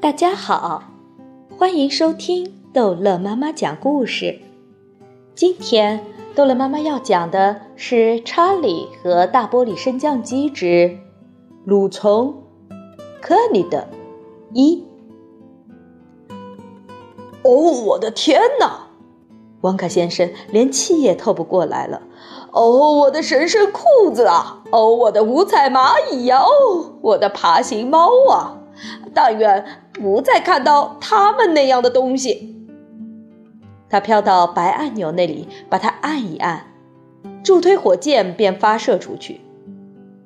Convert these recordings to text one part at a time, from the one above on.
大家好，欢迎收听逗乐妈妈讲故事。今天逗乐妈妈要讲的是《查理和大玻璃升降机之蠕虫科尼的一》。哦，我的天哪！王卡先生连气也透不过来了。哦，我的神圣裤子啊！哦，我的五彩蚂蚁呀！哦，我的爬行猫啊！但愿不再看到他们那样的东西。他飘到白按钮那里，把它按一按，助推火箭便发射出去。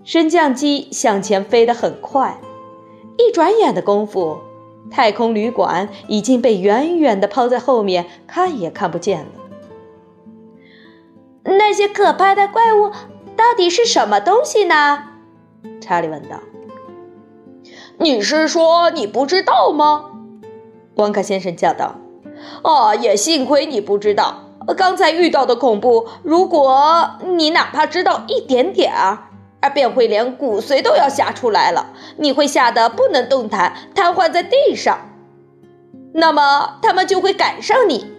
升降机向前飞得很快，一转眼的功夫，太空旅馆已经被远远地抛在后面，看也看不见了。那些可怕的怪物到底是什么东西呢？查理问道。你是说你不知道吗？王卡先生叫道。啊，也幸亏你不知道刚才遇到的恐怖。如果你哪怕知道一点点儿，而便会连骨髓都要吓出来了。你会吓得不能动弹，瘫痪在地上。那么他们就会赶上你，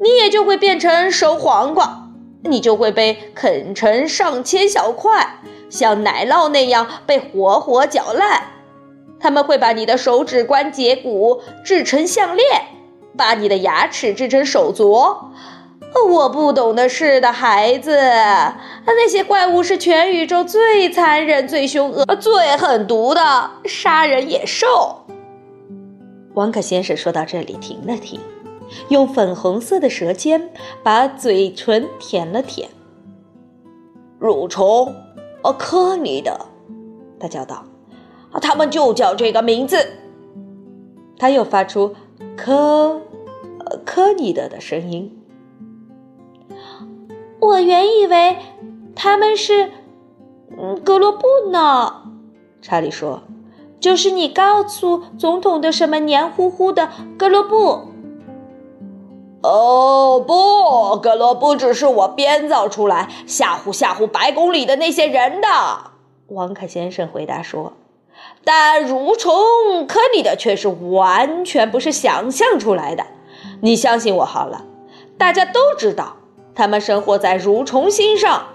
你也就会变成熟黄瓜，你就会被啃成上千小块，像奶酪那样被活活搅烂。他们会把你的手指关节骨制成项链，把你的牙齿制成手镯。我不懂的是的孩子，那些怪物是全宇宙最残忍、最凶恶、最狠毒的杀人野兽。王可先生说到这里停了停，用粉红色的舌尖把嘴唇舔了舔。蠕虫，哦，科尼的，他叫道。啊，他们就叫这个名字。他又发出“科，科尼德”的声音。我原以为他们是，嗯，格罗布呢。查理说：“就是你告诉总统的什么黏糊糊的格罗布。”哦，不，格罗布只是我编造出来吓唬吓唬白宫里的那些人的。王凯先生回答说。但蠕虫科里的却是完全不是想象出来的，你相信我好了。大家都知道，它们生活在蠕虫星上，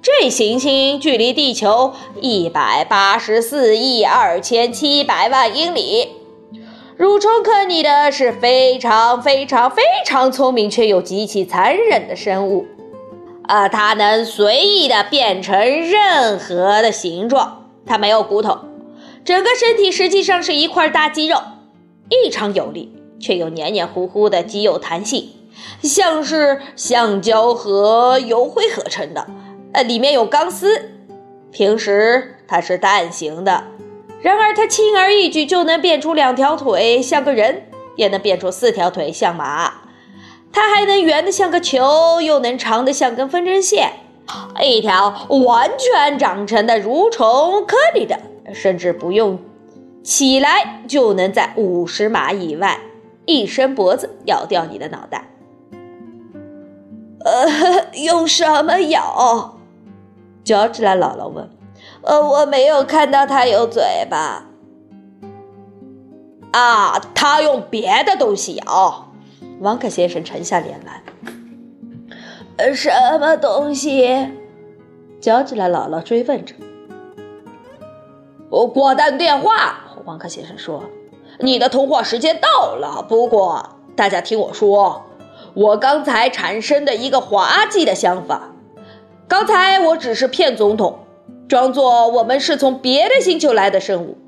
这行星距离地球一百八十四亿二千七百万英里。蠕虫科里的是非常非常非常聪明却又极其残忍的生物，啊，它能随意的变成任何的形状，它没有骨头。整个身体实际上是一块大肌肉，异常有力，却又黏黏糊糊的，极有弹性，像是橡胶和油灰合成的。呃，里面有钢丝。平时它是蛋形的，然而它轻而易举就能变出两条腿，像个人；也能变出四条腿，像马。它还能圆的像个球，又能长的像根分针线，一条完全长成的蠕虫颗粒的。甚至不用起来，就能在五十码以外一伸脖子咬掉你的脑袋。呃，用什么咬？乔治拉姥姥问。呃，我没有看到它有嘴巴。啊，它用别的东西咬。王克先生沉下脸来。呃，什么东西？乔治拉姥姥追问着。我挂断电话，王克先生说：“你的通话时间到了。不过，大家听我说，我刚才产生的一个滑稽的想法。刚才我只是骗总统，装作我们是从别的星球来的生物。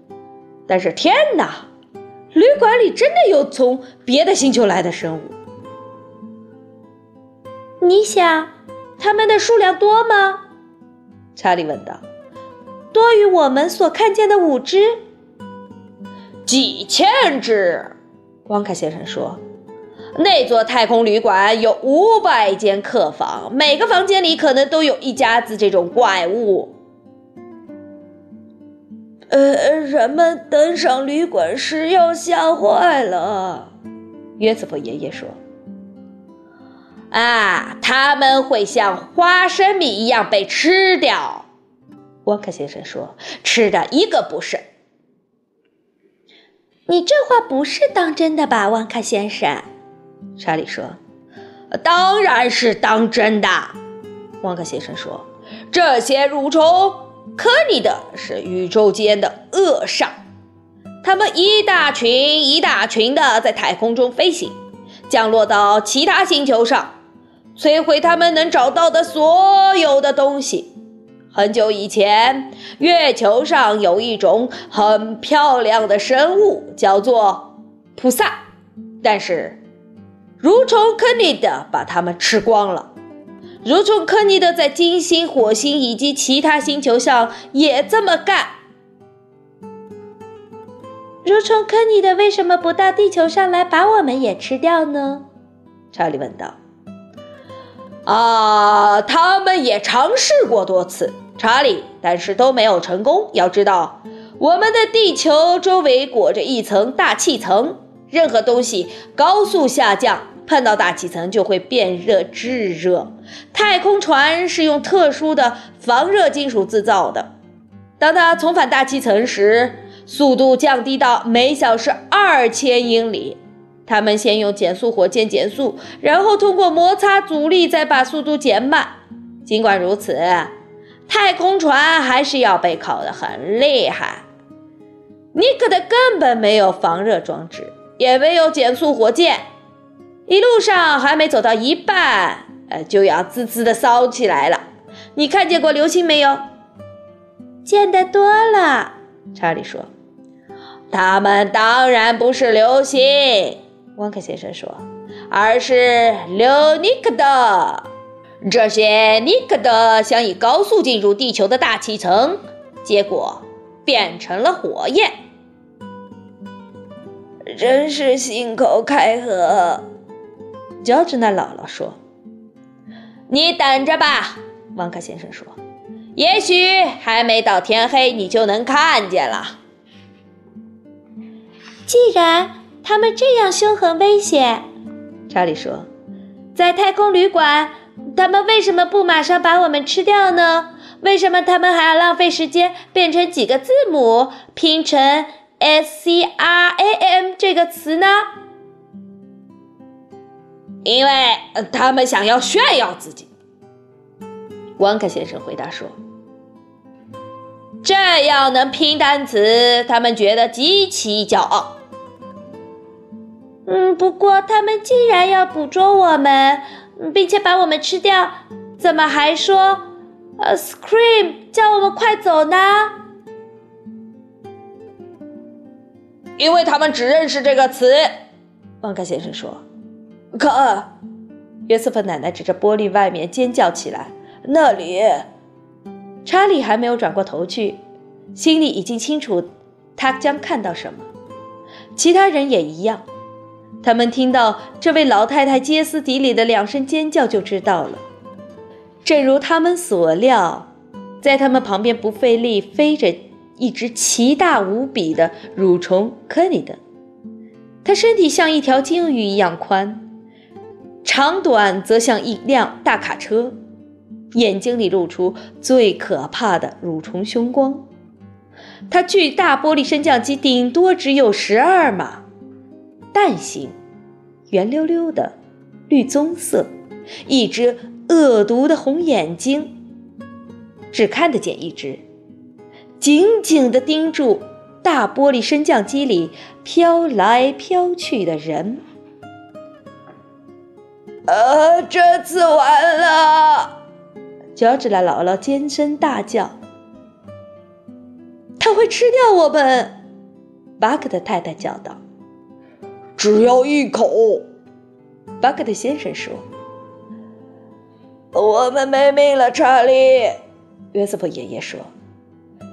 但是天哪，旅馆里真的有从别的星球来的生物。你想，他们的数量多吗？”查理问道。多于我们所看见的五只，几千只。汪凯先生说：“那座太空旅馆有五百间客房，每个房间里可能都有一家子这种怪物。”呃，人们登上旅馆时要吓坏了。约瑟夫爷爷说：“啊，他们会像花生米一样被吃掉。”沃克先生说：“吃的一个不剩。”你这话不是当真的吧，旺卡先生？查理说：“当然是当真的。”旺卡先生说：“这些蠕虫，科尼的是宇宙间的恶煞，它们一大群一大群的在太空中飞行，降落到其他星球上，摧毁他们能找到的所有的东西。”很久以前，月球上有一种很漂亮的生物，叫做菩萨。但是，蠕虫科尼德把它们吃光了。蠕虫科尼德在金星、火星以及其他星球上也这么干。蠕虫科尼德为什么不到地球上来把我们也吃掉呢？查理问道。啊，他们也尝试过多次。查理，但是都没有成功。要知道，我们的地球周围裹着一层大气层，任何东西高速下降，碰到大气层就会变热炙热。太空船是用特殊的防热金属制造的，当它重返大气层时，速度降低到每小时二千英里。他们先用减速火箭减速，然后通过摩擦阻力再把速度减慢。尽管如此。太空船还是要被烤得很厉害。尼克的根本没有防热装置，也没有减速火箭，一路上还没走到一半，呃，就要滋滋的烧起来了。你看见过流星没有？见得多了。查理说：“他们当然不是流星。”温克先生说：“而是流尼克的。”这些尼克德想以高速进入地球的大气层，结果变成了火焰，真是信口开河。乔治娜姥姥说：“你等着吧。”王克先生说：“也许还没到天黑，你就能看见了。”既然他们这样凶狠危险，查理说：“在太空旅馆。”他们为什么不马上把我们吃掉呢？为什么他们还要浪费时间变成几个字母拼成 S C R A M 这个词呢？因为他们想要炫耀自己。汪克先生回答说：“这样能拼单词，他们觉得极其骄傲。”嗯，不过他们既然要捕捉我们。并且把我们吃掉，怎么还说呃，scream，叫我们快走呢？因为他们只认识这个词。旺克先生说：“可，约瑟芬奶奶指着玻璃外面尖叫起来。那里，查理还没有转过头去，心里已经清楚他将看到什么。其他人也一样。”他们听到这位老太太歇斯底里的两声尖叫，就知道了。正如他们所料，在他们旁边不费力飞着一只奇大无比的蠕虫科尼德。它身体像一条鲸鱼一样宽，长短则像一辆大卡车，眼睛里露出最可怕的蠕虫凶光。它巨大玻璃升降机顶多只有十二码。蛋形，圆溜溜的，绿棕色，一只恶毒的红眼睛，只看得见一只，紧紧地盯住大玻璃升降机里飘来飘去的人。呃，这次完了！乔治拉姥姥尖声大叫：“他会吃掉我们！”巴克的太太叫道。只要一口，巴克特先生说：“我们没命了，查理。”约瑟夫爷爷说。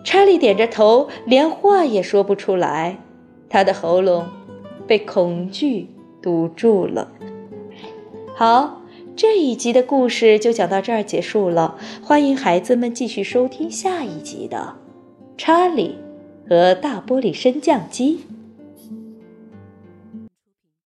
查理点着头，连话也说不出来，他的喉咙被恐惧堵住了。好，这一集的故事就讲到这儿结束了。欢迎孩子们继续收听下一集的《查理和大玻璃升降机》。